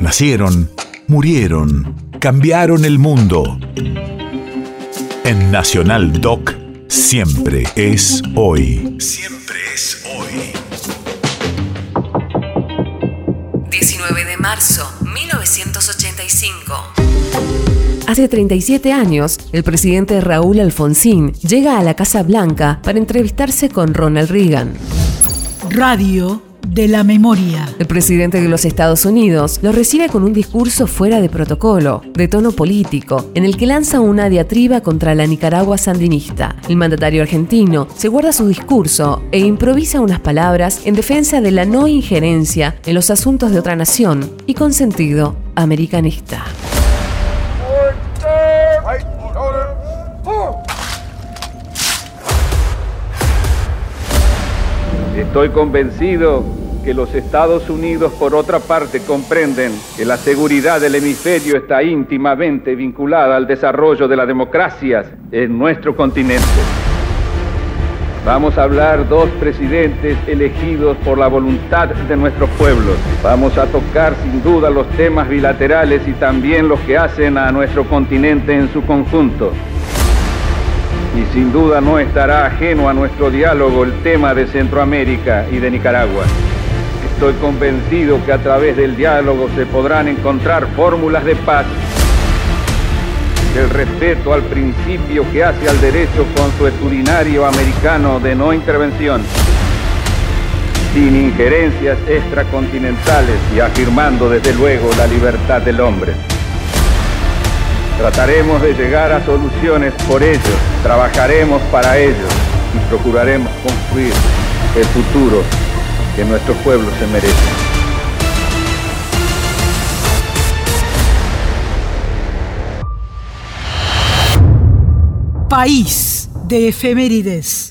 Nacieron, murieron, cambiaron el mundo. En Nacional Doc, siempre es hoy. Siempre es hoy. 19 de marzo, 1985. Hace 37 años, el presidente Raúl Alfonsín llega a la Casa Blanca para entrevistarse con Ronald Reagan. Radio de la memoria. El presidente de los Estados Unidos lo recibe con un discurso fuera de protocolo, de tono político, en el que lanza una diatriba contra la Nicaragua sandinista. El mandatario argentino se guarda su discurso e improvisa unas palabras en defensa de la no injerencia en los asuntos de otra nación y con sentido americanista. Estoy convencido que los Estados Unidos, por otra parte, comprenden que la seguridad del hemisferio está íntimamente vinculada al desarrollo de las democracias en nuestro continente. Vamos a hablar dos presidentes elegidos por la voluntad de nuestros pueblos. Vamos a tocar sin duda los temas bilaterales y también los que hacen a nuestro continente en su conjunto y sin duda no estará ajeno a nuestro diálogo el tema de Centroamérica y de Nicaragua. Estoy convencido que a través del diálogo se podrán encontrar fórmulas de paz, del respeto al principio que hace al derecho consuetudinario americano de no intervención, sin injerencias extracontinentales y afirmando desde luego la libertad del hombre. Trataremos de llegar a soluciones por ellos, trabajaremos para ellos y procuraremos construir el futuro que nuestro pueblo se merece. País de efemérides.